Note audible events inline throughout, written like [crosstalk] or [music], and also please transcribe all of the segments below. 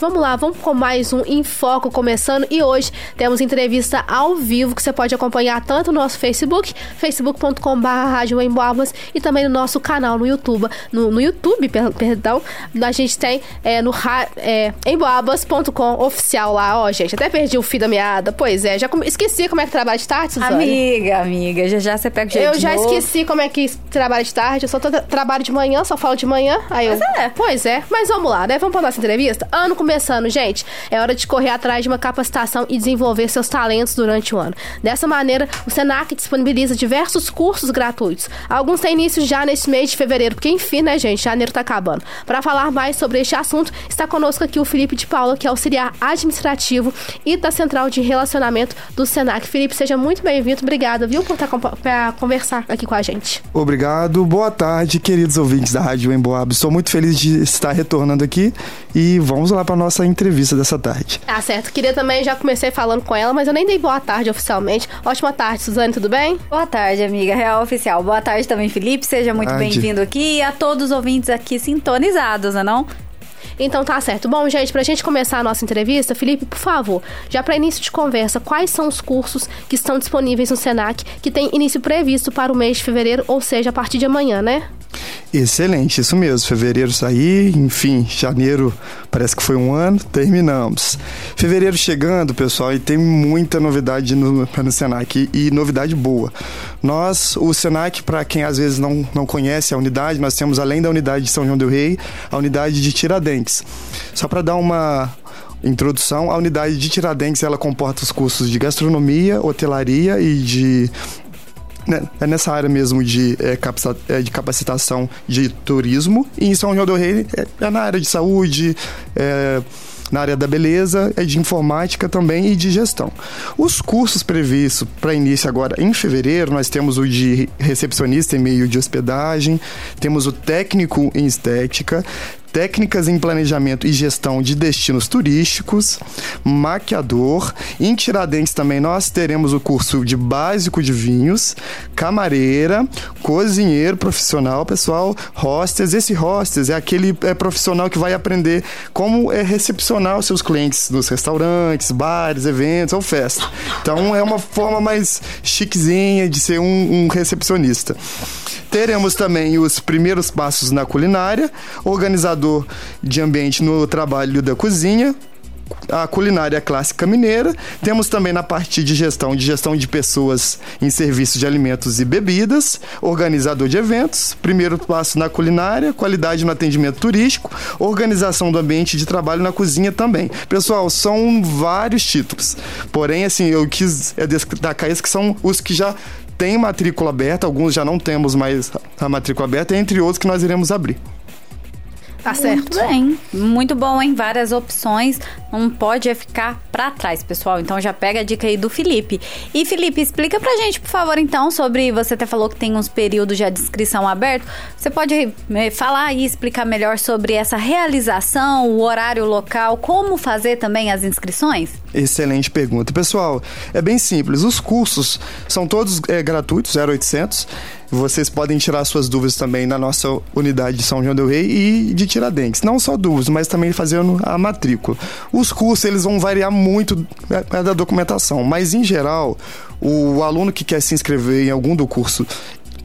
gente. Vamos lá, vamos com mais um Em Foco começando. E hoje temos entrevista ao vivo que você pode acompanhar tanto no nosso Facebook, facebook.com.br e também no nosso canal no YouTube. No, no YouTube, perdão, a gente tem é, no é, emboabas.com oficial lá, ó, gente. Até perdi o fio da meada. Pois é, já esqueci como é que trabalha de tarde, Suzane. Amiga, amiga, já já você pega o jeito Eu já novo. esqueci como é que trabalha de tarde. Eu só trabalho de manhã, só falo de manhã. Aí eu, pois é. Pois é, mas vamos lá, né? Vamos pra nossa entrevista? Ano começando, gente. É hora de correr atrás de uma capacitação e desenvolver seus talentos durante o ano. Dessa maneira, o Senac disponibiliza diversos cursos gratuitos. Alguns têm início já neste mês de fevereiro, porque enfim, né, gente? Janeiro tá acabando. Para falar mais sobre este assunto, está conosco aqui o Felipe de Paula, que é auxiliar administrativo e da Central de Relacionamento do Senac. Felipe, seja muito bem-vindo. Obrigada, viu, por estar para conversar aqui com a gente. Obrigado. Boa tarde, queridos ouvintes da Rádio Emboab. Estou muito feliz de estar retornando aqui e vamos lá para nossa entrevista dessa tarde. Ah, certo. Queria também, já comecei falando com ela, mas eu nem dei boa tarde oficialmente. Ótima tarde, Suzane, tudo bem? Boa tarde, amiga. Real Oficial. Boa tarde também, Felipe. Seja muito bem-vindo aqui e a todos os ouvintes aqui sintonizados, né não? Então tá certo. Bom, gente, pra gente começar a nossa entrevista, Felipe, por favor, já para início de conversa, quais são os cursos que estão disponíveis no Senac que tem início previsto para o mês de fevereiro, ou seja, a partir de amanhã, né? Excelente, isso mesmo. Fevereiro sair, enfim, janeiro parece que foi um ano, terminamos. Fevereiro chegando, pessoal, e tem muita novidade no, no Senac e novidade boa. Nós, o Senac, para quem às vezes não, não conhece a unidade, nós temos além da unidade de São João del Rei, a unidade de Tiradentes. Só para dar uma introdução, a unidade de Tiradentes ela comporta os cursos de gastronomia, hotelaria e de é nessa área mesmo de, é, é, de capacitação de turismo. E em São João do Rei é, é na área de saúde, é, na área da beleza, é de informática também e de gestão. Os cursos previstos para início agora em fevereiro, nós temos o de recepcionista em meio de hospedagem, temos o técnico em estética, técnicas em planejamento e gestão de destinos turísticos, maquiador. Em Tiradentes também nós teremos o curso de básico de vinhos, camareira, cozinheiro profissional, pessoal, hostess. Esse hostess é aquele é, profissional que vai aprender como é recepcionar os seus clientes nos restaurantes, bares, eventos ou festas. Então é uma forma mais chiquezinha de ser um, um recepcionista. Teremos também os primeiros passos na culinária, organizador de ambiente no trabalho da cozinha, a culinária clássica mineira. Temos também na parte de gestão, de gestão de pessoas em serviços de alimentos e bebidas, organizador de eventos, primeiro passo na culinária, qualidade no atendimento turístico, organização do ambiente de trabalho na cozinha também. Pessoal, são vários títulos. Porém, assim, eu quis destacar esses que são os que já tem matrícula aberta, alguns já não temos mais a matrícula aberta, entre outros que nós iremos abrir. Tá certo. Muito bem. Muito bom, hein? Várias opções. Não pode ficar para trás, pessoal. Então já pega a dica aí do Felipe. E Felipe, explica pra gente, por favor, então, sobre. Você até falou que tem uns períodos já de inscrição aberto. Você pode eh, falar e explicar melhor sobre essa realização, o horário local, como fazer também as inscrições? Excelente pergunta. Pessoal, é bem simples. Os cursos são todos é, gratuitos, 0800. Vocês podem tirar suas dúvidas também na nossa unidade de São João del Rei e de Tiradentes. Não só dúvidas, mas também fazendo a matrícula. Os cursos eles vão variar muito é, é da documentação, mas em geral, o aluno que quer se inscrever em algum do curso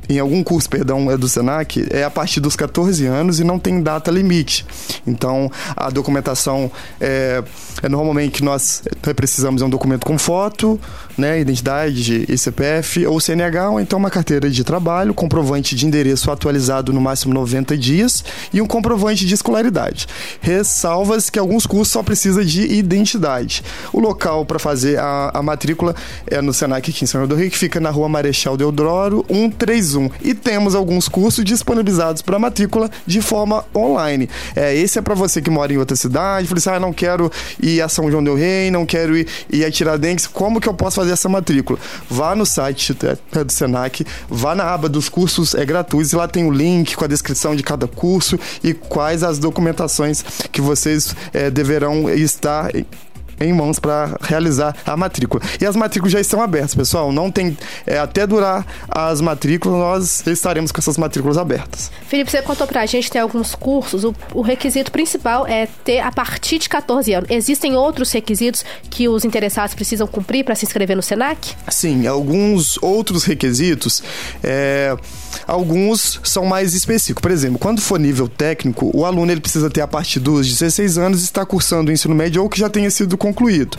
em algum curso, perdão, é do Senac, é a partir dos 14 anos e não tem data limite. Então, a documentação é, é normalmente que nós precisamos é um documento com foto, né, identidade e CPF ou CNH, ou então uma carteira de trabalho, comprovante de endereço atualizado no máximo 90 dias e um comprovante de escolaridade. Ressalvas que alguns cursos só precisa de identidade. O local para fazer a, a, matrícula é no Senac aqui em São João do Rio, que fica na rua Marechal Deodoro 131. E temos alguns cursos disponibilizados para matrícula de forma online. É, esse é para você que mora em outra cidade, fala assim, ah, não quero ir a São João del Rei, não quero ir, ir a Tiradentes, como que eu posso fazer fazer essa matrícula. Vá no site é, do Senac, vá na aba dos cursos é gratuitos e lá tem o link com a descrição de cada curso e quais as documentações que vocês é, deverão estar em mãos para realizar a matrícula. E as matrículas já estão abertas, pessoal. Não tem é, até durar as matrículas, nós estaremos com essas matrículas abertas. Felipe, você contou pra gente tem alguns cursos. O, o requisito principal é ter a partir de 14 anos. Existem outros requisitos que os interessados precisam cumprir para se inscrever no Senac? Sim, alguns outros requisitos. É, alguns são mais específicos. Por exemplo, quando for nível técnico, o aluno ele precisa ter a partir dos 16 anos e estar cursando o ensino médio ou que já tenha sido concluído.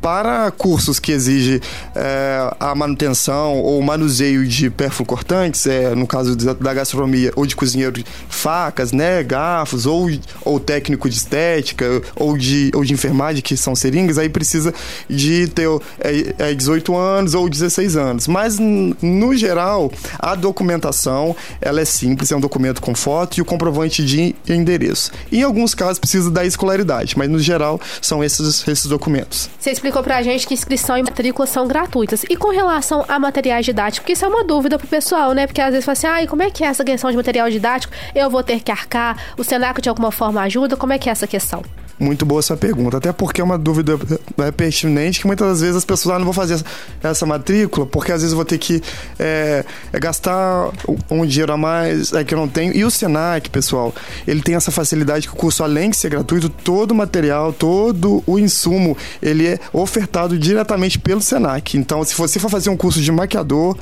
Para cursos que exigem é, a manutenção ou manuseio de cortantes, é, no caso da gastronomia ou de cozinheiro, facas, né, garfos, ou, ou técnico de estética, ou de, ou de enfermagem, que são seringas, aí precisa de ter é, é 18 anos ou 16 anos. Mas, no geral, a documentação ela é simples, é um documento com foto e o comprovante de endereço. Em alguns casos precisa da escolaridade, mas no geral são esses, esses documentos. Você explicou pra gente que inscrição e matrícula são gratuitas. E com relação a materiais didáticos, porque isso é uma dúvida pro pessoal, né? Porque às vezes fala assim, ah, como é que é essa questão de material didático? Eu vou ter que arcar? O Senac de alguma forma ajuda? Como é que é essa questão? Muito boa essa pergunta, até porque é uma dúvida é, pertinente que muitas vezes as pessoas ah, não vão fazer essa matrícula, porque às vezes vou ter que é, é gastar um dinheiro a mais é, que eu não tenho. E o Senac, pessoal, ele tem essa facilidade que o curso, além de ser gratuito, todo o material, todo o insumo, ele é ofertado diretamente pelo Senac. Então, se você for fazer um curso de maquiador,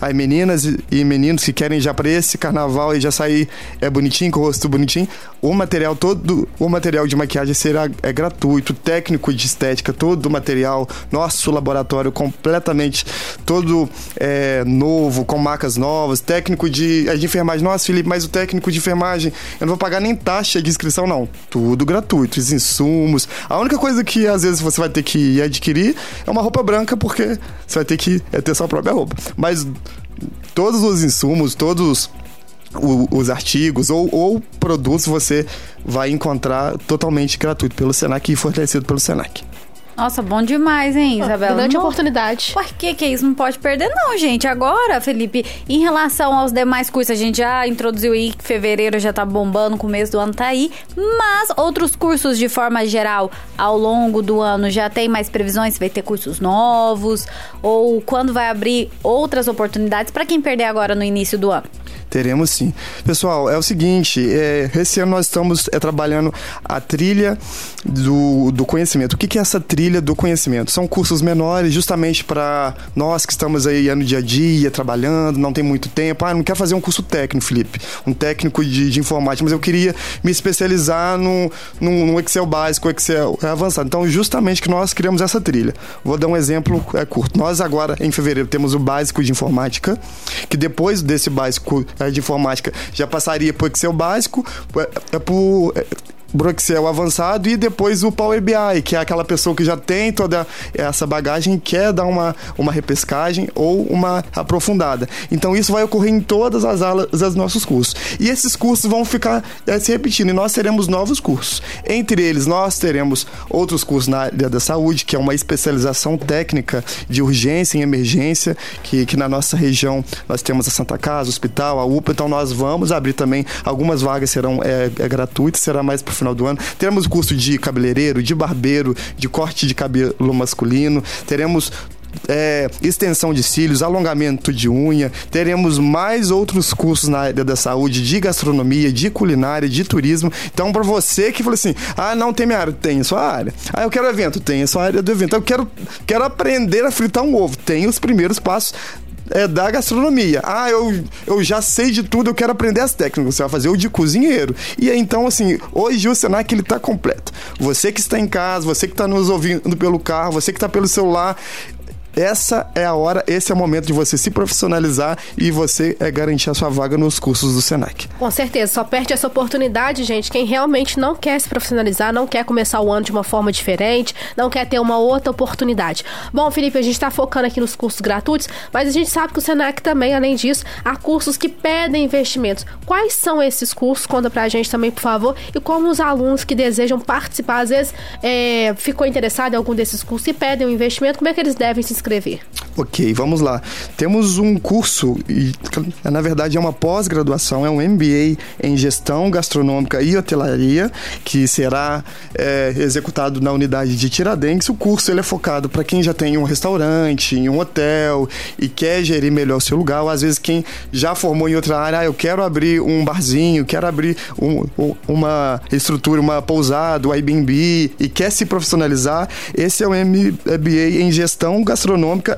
aí meninas e meninos que querem já para esse carnaval e já sair é bonitinho, com o rosto bonitinho, o material todo, o material de maquiagem será é gratuito, técnico de estética, todo o material, nosso laboratório completamente todo é, novo, com marcas novas, técnico de, é, de enfermagem. Nossa, Felipe, mas o técnico de enfermagem, eu não vou pagar nem taxa de inscrição, não. Tudo gratuito, os insumos. A única coisa que às vezes você vai ter que adquirir é uma roupa branca, porque você vai ter que é, ter sua própria roupa. Mas todos os insumos, todos o, os artigos ou, ou produtos você vai encontrar totalmente gratuito pelo Senac e fortalecido pelo Senac. Nossa, bom demais, hein, Isabela? Grande não... oportunidade. Por que que isso? Não pode perder não, gente. Agora, Felipe, em relação aos demais cursos, a gente já introduziu aí que fevereiro já tá bombando, começo do ano tá aí, mas outros cursos de forma geral, ao longo do ano, já tem mais previsões? Vai ter cursos novos? Ou quando vai abrir outras oportunidades para quem perder agora no início do ano? Teremos sim. Pessoal, é o seguinte, é, esse ano nós estamos é, trabalhando a trilha do, do conhecimento. O que, que é essa trilha do conhecimento? São cursos menores, justamente para nós que estamos aí no dia a dia, trabalhando, não tem muito tempo. Ah, não quero fazer um curso técnico, Felipe, um técnico de, de informática, mas eu queria me especializar no, no Excel básico, Excel avançado. Então, justamente que nós criamos essa trilha. Vou dar um exemplo é, curto. Nós agora, em fevereiro, temos o básico de informática, que depois desse básico de informática já passaria por Excel básico, é, é por pro Excel avançado e depois o Power BI, que é aquela pessoa que já tem toda essa bagagem e quer dar uma, uma repescagem ou uma aprofundada. Então isso vai ocorrer em todas as aulas dos nossos cursos. E esses cursos vão ficar é, se repetindo e nós teremos novos cursos. Entre eles, nós teremos outros cursos na área da saúde, que é uma especialização técnica de urgência e emergência, que, que na nossa região nós temos a Santa Casa, o Hospital, a UPA, então nós vamos abrir também, algumas vagas serão é, é gratuitas, será mais final do ano. Teremos curso de cabeleireiro, de barbeiro, de corte de cabelo masculino. Teremos é, extensão de cílios, alongamento de unha. Teremos mais outros cursos na área da saúde, de gastronomia, de culinária, de turismo. Então, para você que falou assim: ah, não tem minha área, tem a sua área. Ah, eu quero evento, tem a sua área do evento. Eu quero, quero aprender a fritar um ovo, tem os primeiros passos é, da gastronomia. Ah, eu, eu já sei de tudo, eu quero aprender as técnicas. Você vai fazer o de cozinheiro. E então, assim, hoje o Senac ele tá completo. Você que está em casa, você que está nos ouvindo pelo carro, você que está pelo celular, essa é a hora, esse é o momento de você se profissionalizar e você é, garantir a sua vaga nos cursos do Senac. Com certeza, só perde essa oportunidade, gente, quem realmente não quer se profissionalizar, não quer começar o ano de uma forma diferente, não quer ter uma outra oportunidade. Bom, Felipe, a gente está focando aqui nos cursos gratuitos, mas a gente sabe que o Senac também, além disso, há cursos que pedem investimentos. Quais são esses cursos? Conta pra gente também, por favor. E como os alunos que desejam participar, às vezes é, ficou interessado em algum desses cursos e pedem um investimento, como é que eles devem se inscrever? Ok, vamos lá. Temos um curso, e na verdade é uma pós-graduação, é um MBA em Gestão Gastronômica e Hotelaria, que será é, executado na unidade de Tiradentes. O curso ele é focado para quem já tem um restaurante, em um hotel e quer gerir melhor o seu lugar, ou às vezes quem já formou em outra área, ah, eu quero abrir um barzinho, quero abrir um, uma estrutura, uma pousada, um Airbnb e quer se profissionalizar, esse é o MBA em Gestão Gastronômica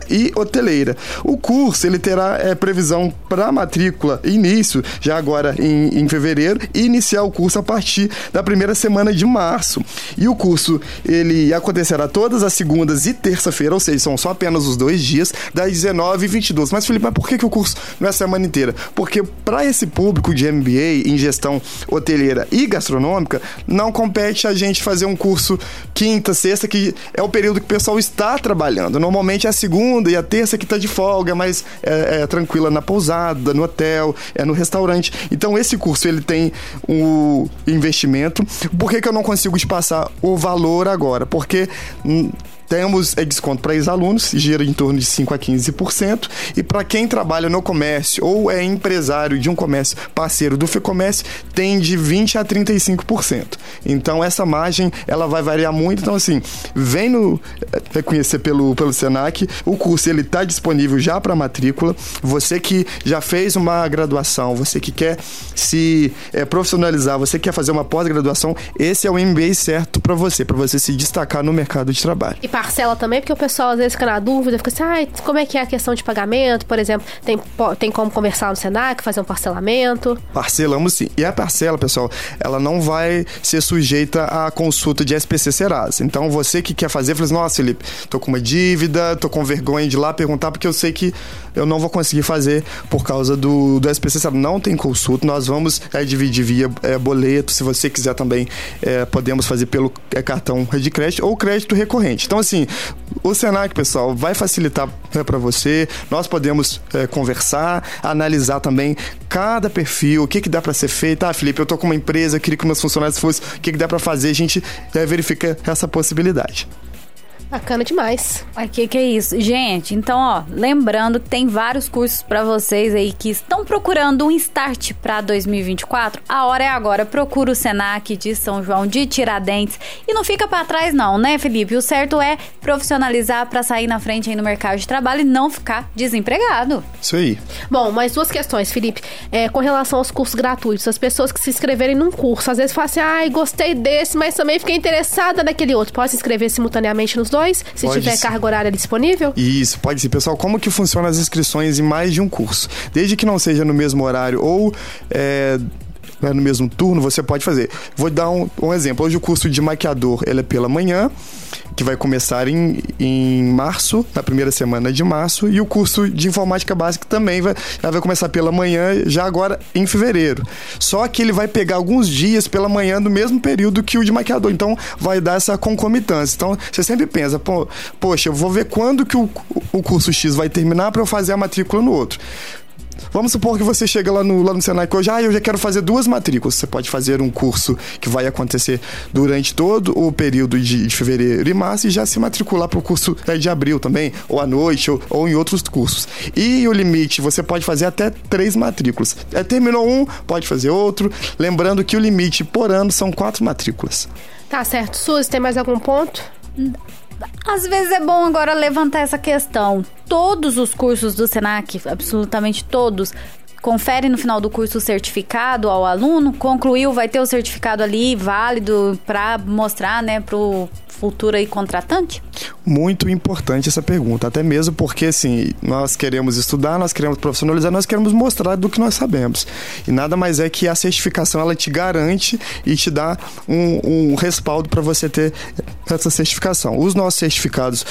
e hoteleira. O curso ele terá é, previsão para matrícula início já agora em, em fevereiro e iniciar o curso a partir da primeira semana de março. E o curso ele acontecerá todas as segundas e terça-feira, ou seja, são só apenas os dois dias, das 19 e 22. Mas Felipe, mas por que, que o curso não é a semana inteira? Porque para esse público de MBA em gestão hoteleira e gastronômica, não compete a gente fazer um curso quinta, sexta, que é o período que o pessoal está trabalhando. Normalmente é a segunda e a terça que está de folga, mas é, é, tranquila na pousada, no hotel, é no restaurante. Então esse curso ele tem o investimento. Por que, que eu não consigo te passar o valor agora? Porque hum, temos é, desconto para ex-alunos, gira em torno de 5 a 15%, e para quem trabalha no comércio ou é empresário de um comércio parceiro do FEComércio, tem de 20 a 35%. Então essa margem ela vai variar muito. Então assim, vem no é, conhecer pelo pelo Senac, o curso ele está disponível já para matrícula. Você que já fez uma graduação, você que quer se é, profissionalizar, você quer fazer uma pós-graduação, esse é o MBA certo para você, para você se destacar no mercado de trabalho. E parcela também, porque o pessoal às vezes fica na dúvida, fica assim, ah, como é que é a questão de pagamento, por exemplo, tem, tem como conversar no Senac, fazer um parcelamento? Parcelamos sim. E a parcela, pessoal, ela não vai ser sujeita à consulta de SPC Serasa. Então você que quer fazer, fala assim, nossa, Felipe, tô com uma dívida, tô com vergonha de ir lá perguntar, porque eu sei que eu não vou conseguir fazer por causa do, do SPC Serasa. Não tem consulta, nós vamos é, dividir via é, boleto, se você quiser também, é, podemos fazer pelo é, cartão de crédito ou crédito recorrente. Então, assim, assim, o Senac, pessoal, vai facilitar né, para você. Nós podemos é, conversar, analisar também cada perfil, o que, que dá para ser feito. Ah, Felipe, eu tô com uma empresa, queria que meus funcionários fossem, o que, que dá para fazer. A gente é, verifica essa possibilidade. Bacana demais. Aqui que é isso. Gente, então, ó, lembrando que tem vários cursos para vocês aí que estão procurando um start para 2024. A hora é agora. Procura o Senac de São João de Tiradentes e não fica para trás não, né, Felipe? O certo é profissionalizar para sair na frente aí no mercado de trabalho e não ficar desempregado. Isso aí. Bom, mais duas questões, Felipe. É, com relação aos cursos gratuitos, as pessoas que se inscreverem num curso, às vezes falam assim: "Ai, gostei desse, mas também fiquei interessada naquele outro". Pode se inscrever simultaneamente nos dois? Se pode tiver ser. carga horária disponível? Isso, pode ser. Pessoal, como que funcionam as inscrições em mais de um curso? Desde que não seja no mesmo horário ou é, né, no mesmo turno, você pode fazer. Vou dar um, um, exemplo. Hoje o curso de maquiador ele é pela manhã, que vai começar em, em março, na primeira semana de março, e o curso de informática básica também vai, vai começar pela manhã, já agora em fevereiro. Só que ele vai pegar alguns dias pela manhã do mesmo período que o de maquiador, então vai dar essa concomitância. Então você sempre pensa, Pô, poxa, eu vou ver quando que o, o curso X vai terminar para eu fazer a matrícula no outro. Vamos supor que você chega lá no, lá no Senai hoje, ah, eu já quero fazer duas matrículas. Você pode fazer um curso que vai acontecer durante todo o período de, de fevereiro e março e já se matricular para o curso é, de abril também, ou à noite, ou, ou, em outros cursos. E o limite, você pode fazer até três matrículas. É, terminou um, pode fazer outro. Lembrando que o limite por ano são quatro matrículas. Tá certo. Suzy, tem mais algum ponto? Às vezes é bom agora levantar essa questão. Todos os cursos do Senac, absolutamente todos, confere no final do curso o certificado ao aluno, concluiu, vai ter o certificado ali válido para mostrar, né, pro futuro aí contratante? Muito importante essa pergunta, até mesmo porque assim, nós queremos estudar, nós queremos profissionalizar, nós queremos mostrar do que nós sabemos. E nada mais é que a certificação ela te garante e te dá um, um respaldo para você ter essa certificação. Os nossos certificados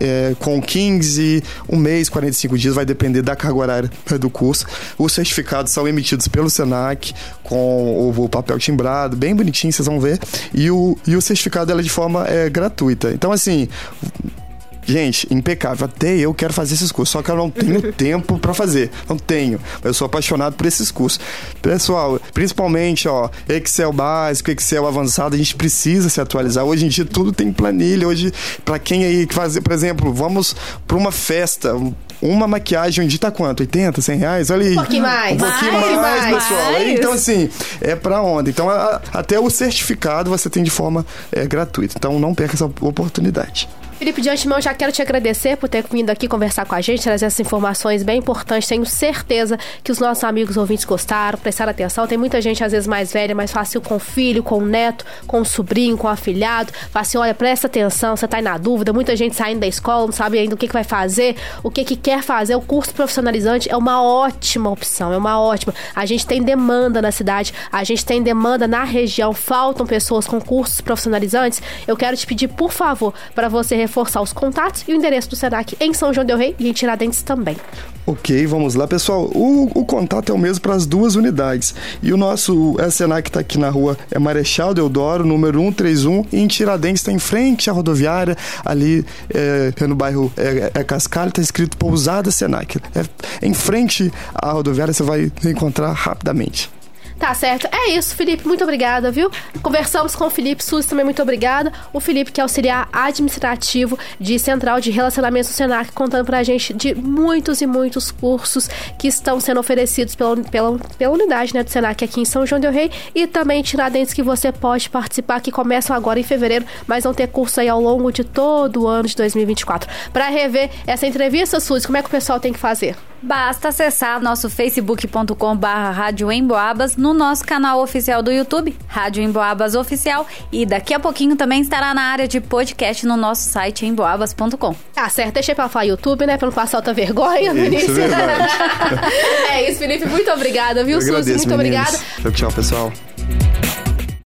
é, com 15, um mês, 45 dias, vai depender da carga horária do curso. Os certificados são emitidos pelo SENAC com o, o papel timbrado, bem bonitinho, vocês vão ver. E o, e o certificado é de forma é, gratuita. Então, assim, gente, impecável. Até eu quero fazer esses cursos, só que eu não tenho [laughs] tempo para fazer. Não tenho. Eu sou apaixonado por esses cursos. Pessoal, principalmente, ó, Excel básico, Excel avançado, a gente precisa se atualizar. Hoje em dia tudo tem planilha. Hoje, para quem aí que fazer, por exemplo, vamos para uma festa, uma maquiagem de tá quanto? 80, 100 reais? Olha aí. Um pouquinho mais. Um pouquinho mais, mais, pessoal. Mais. Então, assim, é pra onda. Então, a, até o certificado você tem de forma é, gratuita. Então, não perca essa oportunidade. Felipe, de antemão, já quero te agradecer por ter vindo aqui conversar com a gente, trazer essas informações bem importantes. Tenho certeza que os nossos amigos ouvintes gostaram, prestaram atenção. Tem muita gente, às vezes, mais velha, mais fácil com o filho, com o neto, com o sobrinho, com o afilhado. Fala assim: olha, presta atenção, você tá aí na dúvida. Muita gente saindo da escola, não sabe ainda o que, que vai fazer, o que, que quer fazer. O curso profissionalizante é uma ótima opção, é uma ótima. A gente tem demanda na cidade, a gente tem demanda na região, faltam pessoas com cursos profissionalizantes. Eu quero te pedir, por favor, para você reforçar os contatos e o endereço do SENAC em São João del Rei e em Tiradentes também. Ok, vamos lá, pessoal. O, o contato é o mesmo para as duas unidades. E o nosso SENAC está aqui na rua é Marechal Deodoro, número 131, e em Tiradentes está em frente à rodoviária, ali é, no bairro é, é Cascalho, está escrito Pousada Senac. É, em frente à rodoviária você vai encontrar rapidamente. Tá certo. É isso, Felipe. Muito obrigada, viu? Conversamos com o Felipe Suzy também, muito obrigada. O Felipe, que é auxiliar administrativo de Central de Relacionamento do Senac, contando pra gente de muitos e muitos cursos que estão sendo oferecidos pela, pela, pela unidade né, do Senac aqui em São João del Rei e também Tiradentes que você pode participar, que começam agora em fevereiro, mas vão ter curso aí ao longo de todo o ano de 2024. Para rever essa entrevista, Suzy, como é que o pessoal tem que fazer? Basta acessar nosso facebook.com barra Rádio Emboabas, no nosso canal oficial do YouTube, Rádio Emboabas Oficial, e daqui a pouquinho também estará na área de podcast no nosso site emboabas.com. Ah, certo. Deixei pra falar YouTube, né? Pra não passar outra vergonha no isso, início. É, [laughs] é isso, Felipe. Muito obrigada, viu, Suzy? Muito meninos. obrigada. Tchau, tchau, pessoal.